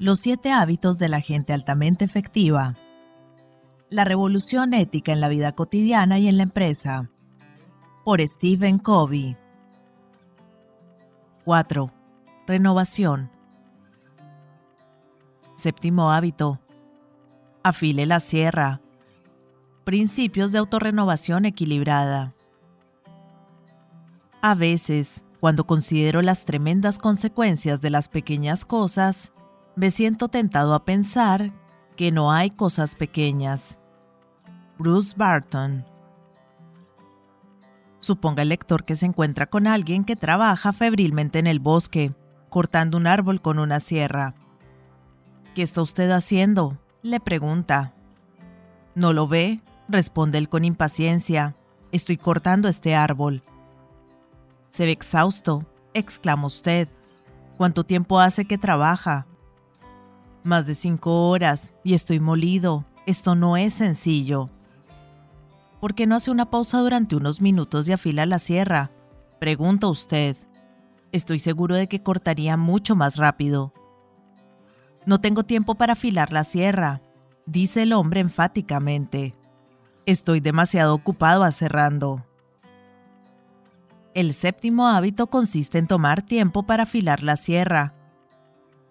Los siete hábitos de la gente altamente efectiva. La revolución ética en la vida cotidiana y en la empresa. Por Stephen Covey. 4. Renovación. Séptimo hábito. Afile la sierra. Principios de autorrenovación equilibrada. A veces, cuando considero las tremendas consecuencias de las pequeñas cosas, me siento tentado a pensar que no hay cosas pequeñas. Bruce Barton Suponga el lector que se encuentra con alguien que trabaja febrilmente en el bosque, cortando un árbol con una sierra. ¿Qué está usted haciendo? le pregunta. ¿No lo ve? responde él con impaciencia. Estoy cortando este árbol. Se ve exhausto, exclama usted. ¿Cuánto tiempo hace que trabaja? Más de cinco horas y estoy molido. Esto no es sencillo. ¿Por qué no hace una pausa durante unos minutos y afila la sierra? Pregunta usted. Estoy seguro de que cortaría mucho más rápido. No tengo tiempo para afilar la sierra, dice el hombre enfáticamente. Estoy demasiado ocupado aserrando. El séptimo hábito consiste en tomar tiempo para afilar la sierra.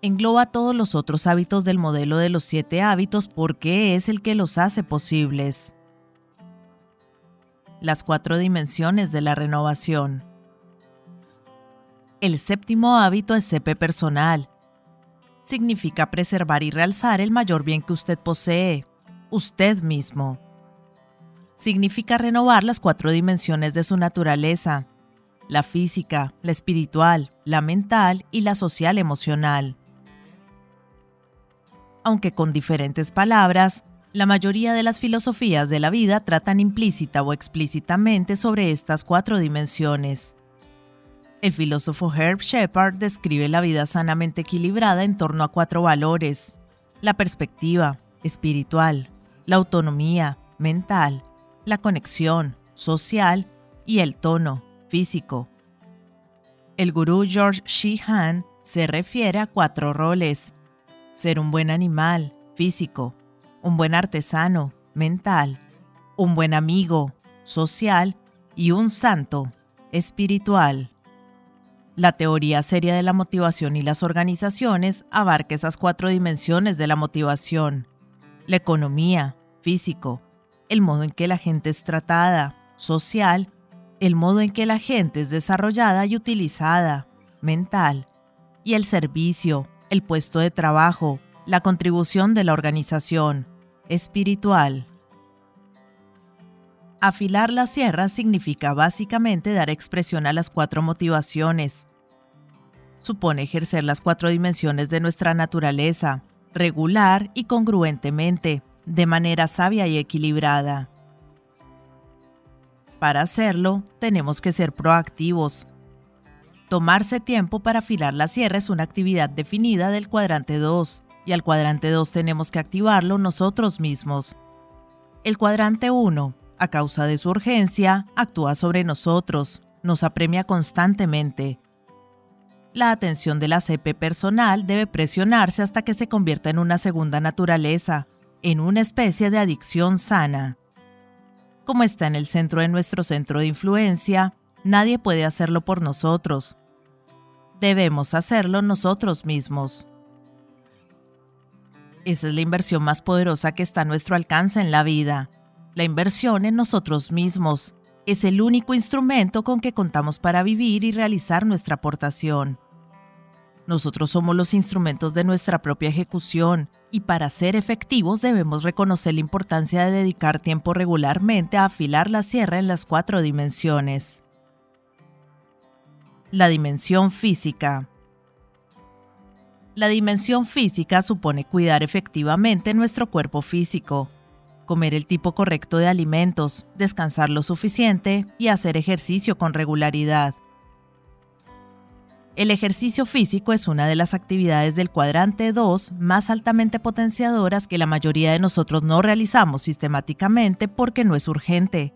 Engloba todos los otros hábitos del modelo de los siete hábitos porque es el que los hace posibles. Las cuatro dimensiones de la renovación. El séptimo hábito es CP personal. Significa preservar y realzar el mayor bien que usted posee, usted mismo. Significa renovar las cuatro dimensiones de su naturaleza, la física, la espiritual, la mental y la social emocional. Aunque con diferentes palabras, la mayoría de las filosofías de la vida tratan implícita o explícitamente sobre estas cuatro dimensiones. El filósofo Herb Shepard describe la vida sanamente equilibrada en torno a cuatro valores, la perspectiva, espiritual, la autonomía, mental, la conexión, social y el tono, físico. El gurú George Sheehan se refiere a cuatro roles. Ser un buen animal, físico, un buen artesano, mental, un buen amigo, social y un santo, espiritual. La teoría seria de la motivación y las organizaciones abarca esas cuatro dimensiones de la motivación. La economía, físico, el modo en que la gente es tratada, social el modo en que la gente es desarrollada y utilizada, mental, y el servicio, el puesto de trabajo, la contribución de la organización, espiritual. Afilar la sierra significa básicamente dar expresión a las cuatro motivaciones. Supone ejercer las cuatro dimensiones de nuestra naturaleza, regular y congruentemente, de manera sabia y equilibrada. Para hacerlo, tenemos que ser proactivos. Tomarse tiempo para afilar la sierra es una actividad definida del cuadrante 2, y al cuadrante 2 tenemos que activarlo nosotros mismos. El cuadrante 1, a causa de su urgencia, actúa sobre nosotros, nos apremia constantemente. La atención de la CP personal debe presionarse hasta que se convierta en una segunda naturaleza, en una especie de adicción sana como está en el centro de nuestro centro de influencia, nadie puede hacerlo por nosotros. Debemos hacerlo nosotros mismos. Esa es la inversión más poderosa que está a nuestro alcance en la vida. La inversión en nosotros mismos es el único instrumento con que contamos para vivir y realizar nuestra aportación. Nosotros somos los instrumentos de nuestra propia ejecución y para ser efectivos debemos reconocer la importancia de dedicar tiempo regularmente a afilar la sierra en las cuatro dimensiones. La dimensión física. La dimensión física supone cuidar efectivamente nuestro cuerpo físico, comer el tipo correcto de alimentos, descansar lo suficiente y hacer ejercicio con regularidad. El ejercicio físico es una de las actividades del cuadrante 2 más altamente potenciadoras que la mayoría de nosotros no realizamos sistemáticamente porque no es urgente.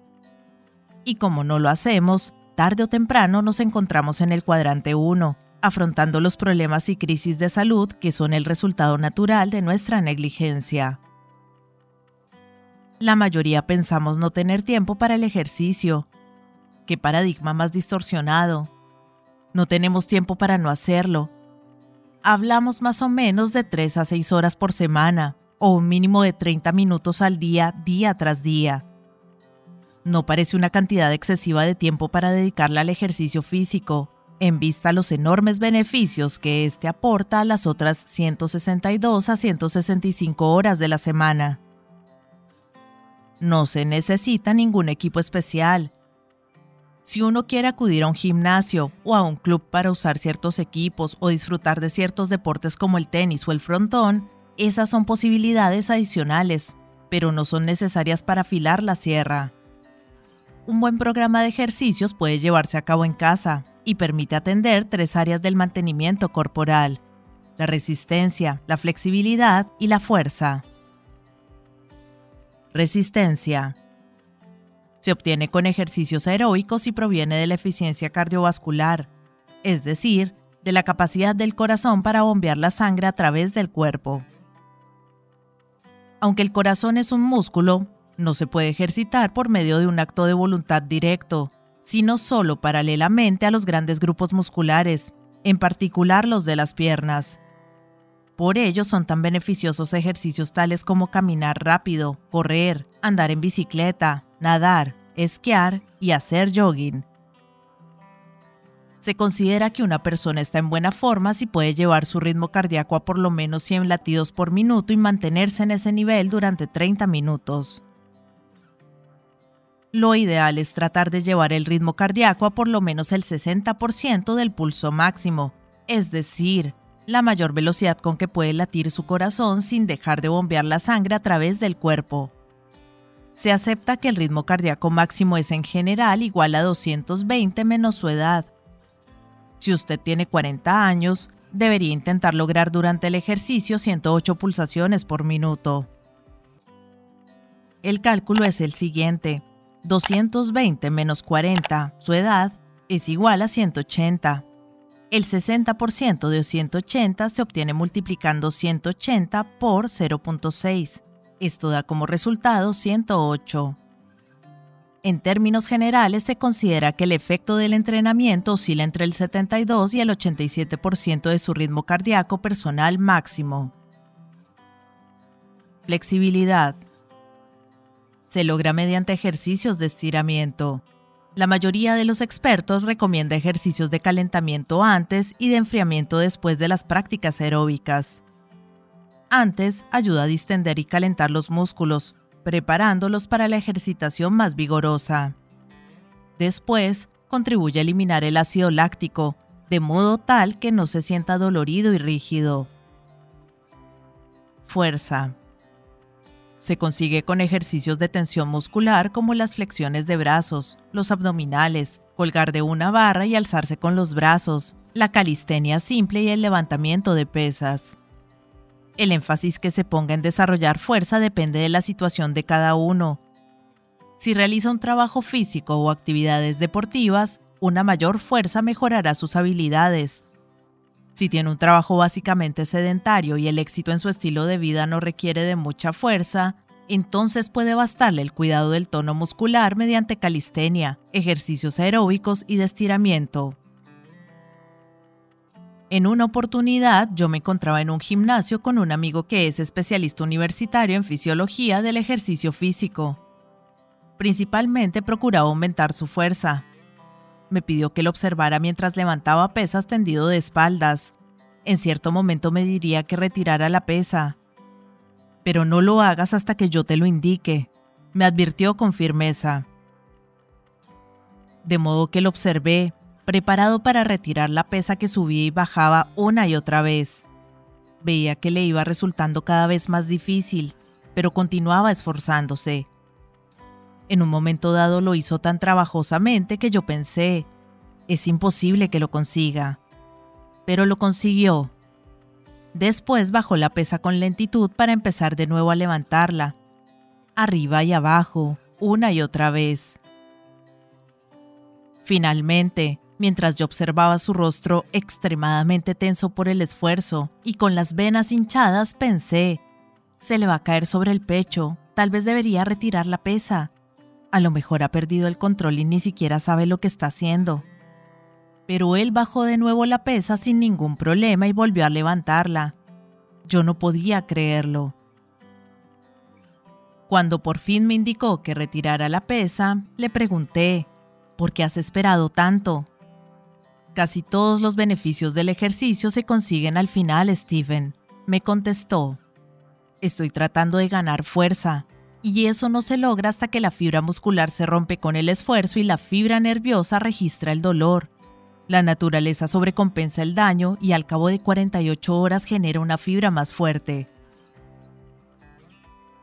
Y como no lo hacemos, tarde o temprano nos encontramos en el cuadrante 1, afrontando los problemas y crisis de salud que son el resultado natural de nuestra negligencia. La mayoría pensamos no tener tiempo para el ejercicio. Qué paradigma más distorsionado. No tenemos tiempo para no hacerlo. Hablamos más o menos de 3 a 6 horas por semana, o un mínimo de 30 minutos al día, día tras día. No parece una cantidad excesiva de tiempo para dedicarla al ejercicio físico, en vista a los enormes beneficios que éste aporta a las otras 162 a 165 horas de la semana. No se necesita ningún equipo especial. Si uno quiere acudir a un gimnasio o a un club para usar ciertos equipos o disfrutar de ciertos deportes como el tenis o el frontón, esas son posibilidades adicionales, pero no son necesarias para afilar la sierra. Un buen programa de ejercicios puede llevarse a cabo en casa, y permite atender tres áreas del mantenimiento corporal, la resistencia, la flexibilidad y la fuerza. Resistencia. Se obtiene con ejercicios aeróbicos y proviene de la eficiencia cardiovascular, es decir, de la capacidad del corazón para bombear la sangre a través del cuerpo. Aunque el corazón es un músculo, no se puede ejercitar por medio de un acto de voluntad directo, sino solo paralelamente a los grandes grupos musculares, en particular los de las piernas. Por ello son tan beneficiosos ejercicios tales como caminar rápido, correr, andar en bicicleta, nadar, esquiar y hacer jogging. Se considera que una persona está en buena forma si puede llevar su ritmo cardíaco a por lo menos 100 latidos por minuto y mantenerse en ese nivel durante 30 minutos. Lo ideal es tratar de llevar el ritmo cardíaco a por lo menos el 60% del pulso máximo, es decir, la mayor velocidad con que puede latir su corazón sin dejar de bombear la sangre a través del cuerpo. Se acepta que el ritmo cardíaco máximo es en general igual a 220 menos su edad. Si usted tiene 40 años, debería intentar lograr durante el ejercicio 108 pulsaciones por minuto. El cálculo es el siguiente. 220 menos 40, su edad, es igual a 180. El 60% de 180 se obtiene multiplicando 180 por 0.6. Esto da como resultado 108. En términos generales, se considera que el efecto del entrenamiento oscila entre el 72 y el 87% de su ritmo cardíaco personal máximo. Flexibilidad se logra mediante ejercicios de estiramiento. La mayoría de los expertos recomienda ejercicios de calentamiento antes y de enfriamiento después de las prácticas aeróbicas. Antes ayuda a distender y calentar los músculos, preparándolos para la ejercitación más vigorosa. Después, contribuye a eliminar el ácido láctico, de modo tal que no se sienta dolorido y rígido. Fuerza. Se consigue con ejercicios de tensión muscular como las flexiones de brazos, los abdominales, colgar de una barra y alzarse con los brazos, la calistenia simple y el levantamiento de pesas. El énfasis que se ponga en desarrollar fuerza depende de la situación de cada uno. Si realiza un trabajo físico o actividades deportivas, una mayor fuerza mejorará sus habilidades, si tiene un trabajo básicamente sedentario y el éxito en su estilo de vida no requiere de mucha fuerza, entonces puede bastarle el cuidado del tono muscular mediante calistenia, ejercicios aeróbicos y de estiramiento. En una oportunidad yo me encontraba en un gimnasio con un amigo que es especialista universitario en fisiología del ejercicio físico. Principalmente procuraba aumentar su fuerza, me pidió que lo observara mientras levantaba pesas tendido de espaldas. En cierto momento me diría que retirara la pesa. Pero no lo hagas hasta que yo te lo indique, me advirtió con firmeza. De modo que lo observé, preparado para retirar la pesa que subía y bajaba una y otra vez. Veía que le iba resultando cada vez más difícil, pero continuaba esforzándose. En un momento dado lo hizo tan trabajosamente que yo pensé, es imposible que lo consiga. Pero lo consiguió. Después bajó la pesa con lentitud para empezar de nuevo a levantarla, arriba y abajo, una y otra vez. Finalmente, Mientras yo observaba su rostro extremadamente tenso por el esfuerzo y con las venas hinchadas, pensé, se le va a caer sobre el pecho, tal vez debería retirar la pesa. A lo mejor ha perdido el control y ni siquiera sabe lo que está haciendo. Pero él bajó de nuevo la pesa sin ningún problema y volvió a levantarla. Yo no podía creerlo. Cuando por fin me indicó que retirara la pesa, le pregunté, ¿por qué has esperado tanto? Casi todos los beneficios del ejercicio se consiguen al final, Stephen, me contestó. Estoy tratando de ganar fuerza, y eso no se logra hasta que la fibra muscular se rompe con el esfuerzo y la fibra nerviosa registra el dolor. La naturaleza sobrecompensa el daño y al cabo de 48 horas genera una fibra más fuerte.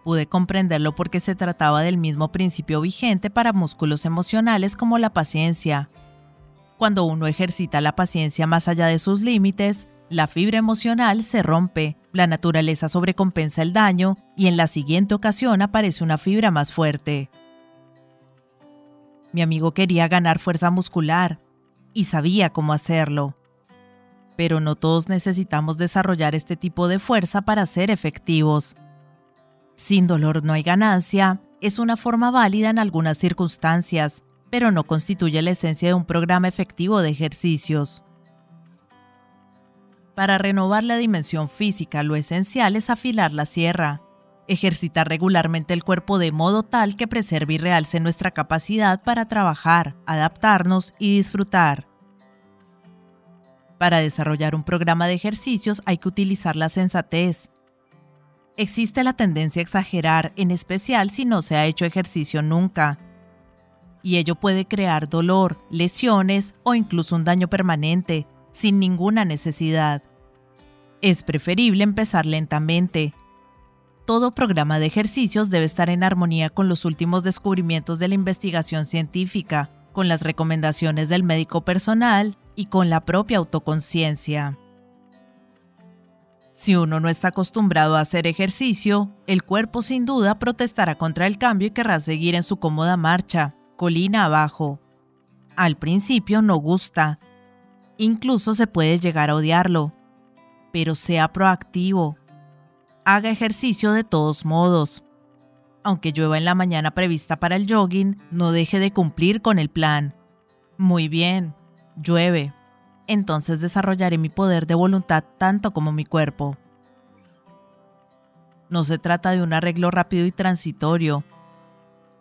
Pude comprenderlo porque se trataba del mismo principio vigente para músculos emocionales como la paciencia. Cuando uno ejercita la paciencia más allá de sus límites, la fibra emocional se rompe, la naturaleza sobrecompensa el daño y en la siguiente ocasión aparece una fibra más fuerte. Mi amigo quería ganar fuerza muscular y sabía cómo hacerlo. Pero no todos necesitamos desarrollar este tipo de fuerza para ser efectivos. Sin dolor no hay ganancia es una forma válida en algunas circunstancias, pero no constituye la esencia de un programa efectivo de ejercicios. Para renovar la dimensión física, lo esencial es afilar la sierra, ejercitar regularmente el cuerpo de modo tal que preserve y realce nuestra capacidad para trabajar, adaptarnos y disfrutar. Para desarrollar un programa de ejercicios hay que utilizar la sensatez. Existe la tendencia a exagerar, en especial si no se ha hecho ejercicio nunca. Y ello puede crear dolor, lesiones o incluso un daño permanente, sin ninguna necesidad. Es preferible empezar lentamente. Todo programa de ejercicios debe estar en armonía con los últimos descubrimientos de la investigación científica, con las recomendaciones del médico personal y con la propia autoconciencia. Si uno no está acostumbrado a hacer ejercicio, el cuerpo sin duda protestará contra el cambio y querrá seguir en su cómoda marcha, colina abajo. Al principio no gusta. Incluso se puede llegar a odiarlo, pero sea proactivo. Haga ejercicio de todos modos. Aunque llueva en la mañana prevista para el jogging, no deje de cumplir con el plan. Muy bien, llueve. Entonces desarrollaré mi poder de voluntad tanto como mi cuerpo. No se trata de un arreglo rápido y transitorio.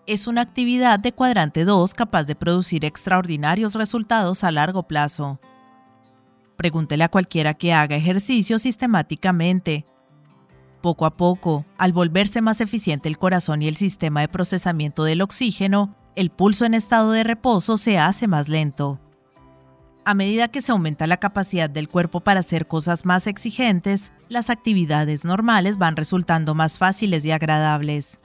Es una actividad de cuadrante 2 capaz de producir extraordinarios resultados a largo plazo. Pregúntele a cualquiera que haga ejercicio sistemáticamente. Poco a poco, al volverse más eficiente el corazón y el sistema de procesamiento del oxígeno, el pulso en estado de reposo se hace más lento. A medida que se aumenta la capacidad del cuerpo para hacer cosas más exigentes, las actividades normales van resultando más fáciles y agradables.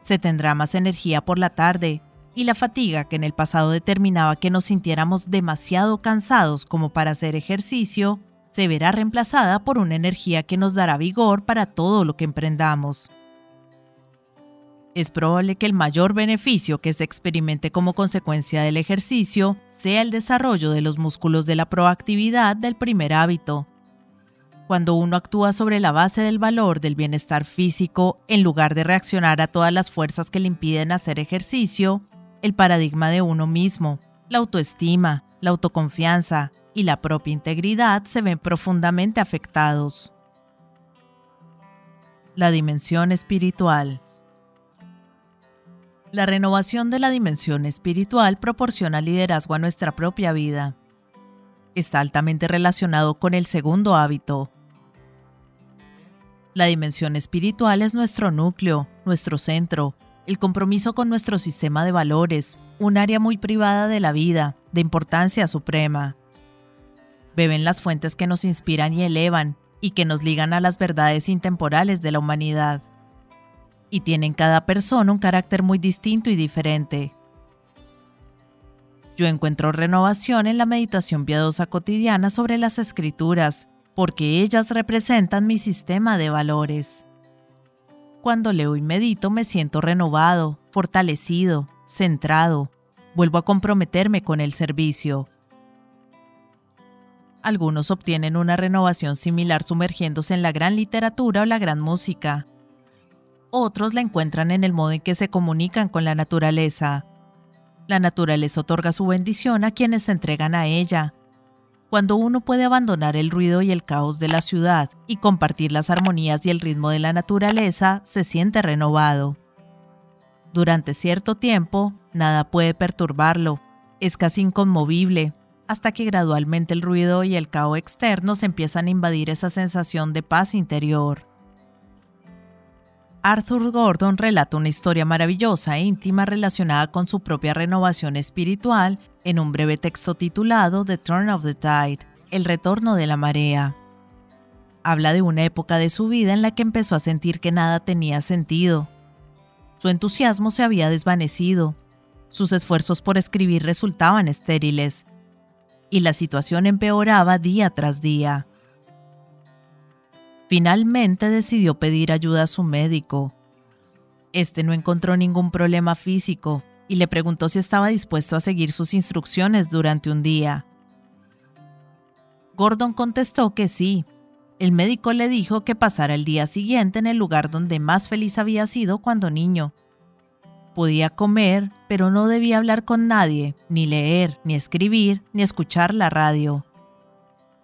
Se tendrá más energía por la tarde, y la fatiga que en el pasado determinaba que nos sintiéramos demasiado cansados como para hacer ejercicio, se verá reemplazada por una energía que nos dará vigor para todo lo que emprendamos. Es probable que el mayor beneficio que se experimente como consecuencia del ejercicio sea el desarrollo de los músculos de la proactividad del primer hábito. Cuando uno actúa sobre la base del valor del bienestar físico, en lugar de reaccionar a todas las fuerzas que le impiden hacer ejercicio, el paradigma de uno mismo, la autoestima, la autoconfianza y la propia integridad se ven profundamente afectados. La dimensión espiritual. La renovación de la dimensión espiritual proporciona liderazgo a nuestra propia vida. Está altamente relacionado con el segundo hábito. La dimensión espiritual es nuestro núcleo, nuestro centro, el compromiso con nuestro sistema de valores, un área muy privada de la vida, de importancia suprema. Beben las fuentes que nos inspiran y elevan, y que nos ligan a las verdades intemporales de la humanidad. Y tienen cada persona un carácter muy distinto y diferente. Yo encuentro renovación en la meditación piadosa cotidiana sobre las escrituras, porque ellas representan mi sistema de valores. Cuando leo y medito me siento renovado, fortalecido, centrado. Vuelvo a comprometerme con el servicio. algunos obtienen una renovación similar sumergiéndose en la gran literatura o la gran música. Otros la encuentran en el modo en que se comunican con la naturaleza. La naturaleza otorga su bendición a quienes se entregan a ella. Cuando uno puede abandonar el ruido y el caos de la ciudad y compartir las armonías y el ritmo de la naturaleza, se siente renovado. Durante cierto tiempo, nada puede perturbarlo, es casi inconmovible, hasta que gradualmente el ruido y el caos externos empiezan a invadir esa sensación de paz interior. Arthur Gordon relata una historia maravillosa e íntima relacionada con su propia renovación espiritual en un breve texto titulado The Turn of the Tide, el retorno de la marea. Habla de una época de su vida en la que empezó a sentir que nada tenía sentido. Su entusiasmo se había desvanecido, sus esfuerzos por escribir resultaban estériles, y la situación empeoraba día tras día. Finalmente decidió pedir ayuda a su médico. Este no encontró ningún problema físico y le preguntó si estaba dispuesto a seguir sus instrucciones durante un día. Gordon contestó que sí. El médico le dijo que pasara el día siguiente en el lugar donde más feliz había sido cuando niño. Podía comer, pero no debía hablar con nadie, ni leer, ni escribir, ni escuchar la radio.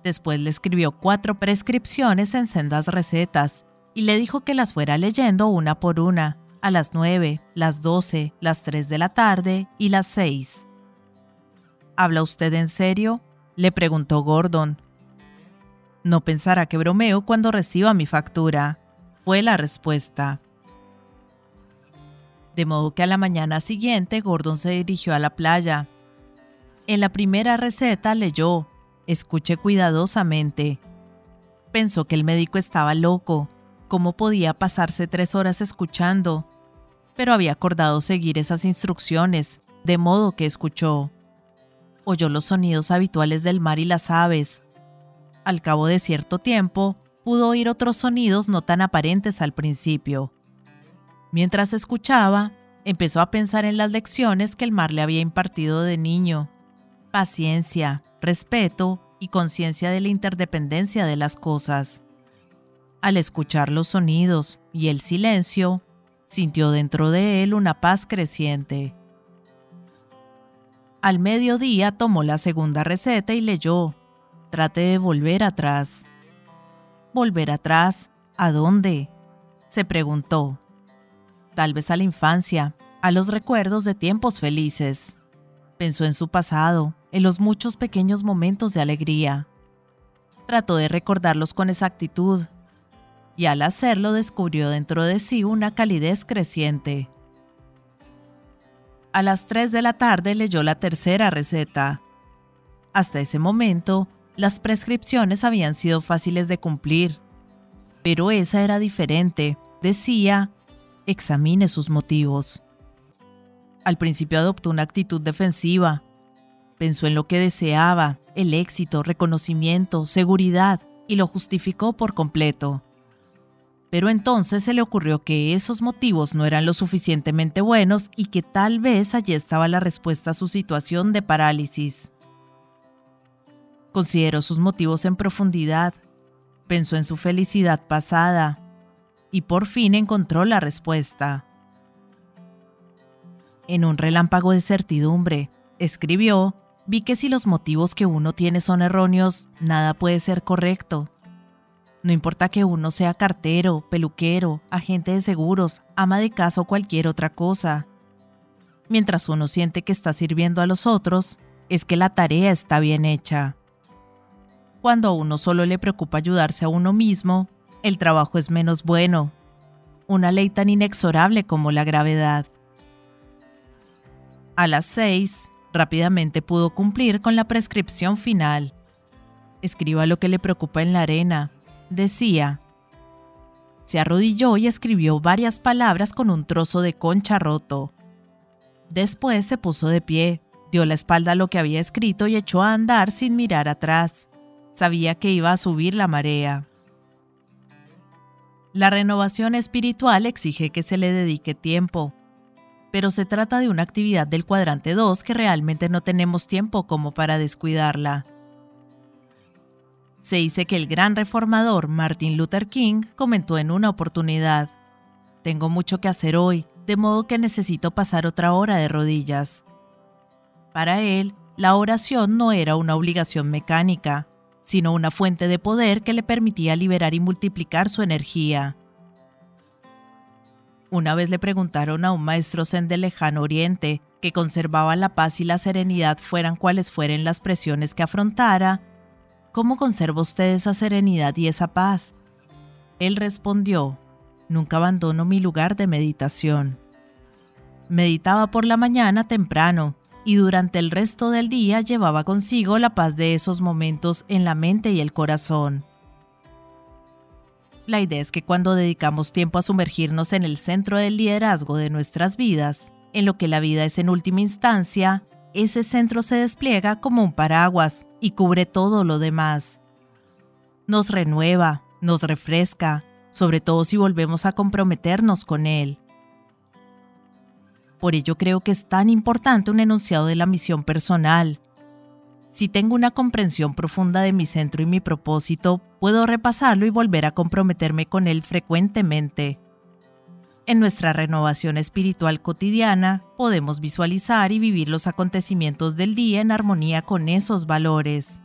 Después le escribió cuatro prescripciones en sendas recetas y le dijo que las fuera leyendo una por una, a las nueve, las doce, las tres de la tarde y las seis. ¿Habla usted en serio? le preguntó Gordon. No pensará que bromeo cuando reciba mi factura, fue la respuesta. De modo que a la mañana siguiente Gordon se dirigió a la playa. En la primera receta leyó Escuche cuidadosamente. Pensó que el médico estaba loco. ¿Cómo podía pasarse tres horas escuchando? Pero había acordado seguir esas instrucciones, de modo que escuchó. Oyó los sonidos habituales del mar y las aves. Al cabo de cierto tiempo, pudo oír otros sonidos no tan aparentes al principio. Mientras escuchaba, empezó a pensar en las lecciones que el mar le había impartido de niño. Paciencia, respeto y conciencia de la interdependencia de las cosas. Al escuchar los sonidos y el silencio, sintió dentro de él una paz creciente. Al mediodía tomó la segunda receta y leyó, trate de volver atrás. ¿Volver atrás? ¿A dónde? se preguntó. Tal vez a la infancia, a los recuerdos de tiempos felices. Pensó en su pasado, en los muchos pequeños momentos de alegría. Trató de recordarlos con exactitud, y al hacerlo descubrió dentro de sí una calidez creciente. A las 3 de la tarde leyó la tercera receta. Hasta ese momento, las prescripciones habían sido fáciles de cumplir, pero esa era diferente. Decía, examine sus motivos. Al principio adoptó una actitud defensiva, Pensó en lo que deseaba, el éxito, reconocimiento, seguridad, y lo justificó por completo. Pero entonces se le ocurrió que esos motivos no eran lo suficientemente buenos y que tal vez allí estaba la respuesta a su situación de parálisis. Consideró sus motivos en profundidad, pensó en su felicidad pasada y por fin encontró la respuesta. En un relámpago de certidumbre, escribió vi que si los motivos que uno tiene son erróneos, nada puede ser correcto. No importa que uno sea cartero, peluquero, agente de seguros, ama de casa o cualquier otra cosa. Mientras uno siente que está sirviendo a los otros, es que la tarea está bien hecha. Cuando a uno solo le preocupa ayudarse a uno mismo, el trabajo es menos bueno. Una ley tan inexorable como la gravedad. A las seis, Rápidamente pudo cumplir con la prescripción final. Escriba lo que le preocupa en la arena, decía. Se arrodilló y escribió varias palabras con un trozo de concha roto. Después se puso de pie, dio la espalda a lo que había escrito y echó a andar sin mirar atrás. Sabía que iba a subir la marea. La renovación espiritual exige que se le dedique tiempo, pero se trata de una actividad del cuadrante 2 que realmente no tenemos tiempo como para descuidarla. Se dice que el gran reformador Martin Luther King comentó en una oportunidad, Tengo mucho que hacer hoy, de modo que necesito pasar otra hora de rodillas. Para él, la oración no era una obligación mecánica, sino una fuente de poder que le permitía liberar y multiplicar su energía. Una vez le preguntaron a un maestro zen del lejano oriente que conservaba la paz y la serenidad fueran cuales fueren las presiones que afrontara, ¿cómo conserva usted esa serenidad y esa paz? Él respondió, nunca abandono mi lugar de meditación. Meditaba por la mañana temprano y durante el resto del día llevaba consigo la paz de esos momentos en la mente y el corazón. La idea es que cuando dedicamos tiempo a sumergirnos en el centro del liderazgo de nuestras vidas, en lo que la vida es en última instancia, ese centro se despliega como un paraguas y cubre todo lo demás. Nos renueva, nos refresca, sobre todo si volvemos a comprometernos con él. Por ello creo que es tan importante un enunciado de la misión personal, si tengo una comprensión profunda de mi centro y mi propósito, puedo repasarlo y volver a comprometerme con él frecuentemente. En nuestra renovación espiritual cotidiana, podemos visualizar y vivir los acontecimientos del día en armonía con esos valores.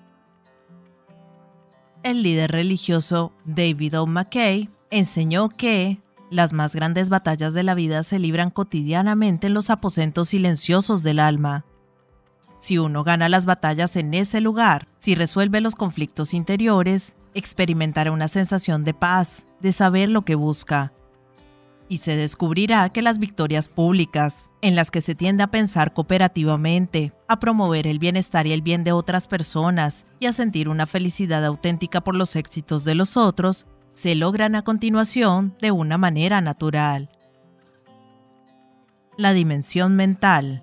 El líder religioso David O. McKay enseñó que las más grandes batallas de la vida se libran cotidianamente en los aposentos silenciosos del alma. Si uno gana las batallas en ese lugar, si resuelve los conflictos interiores, experimentará una sensación de paz, de saber lo que busca. Y se descubrirá que las victorias públicas, en las que se tiende a pensar cooperativamente, a promover el bienestar y el bien de otras personas y a sentir una felicidad auténtica por los éxitos de los otros, se logran a continuación de una manera natural. La dimensión mental.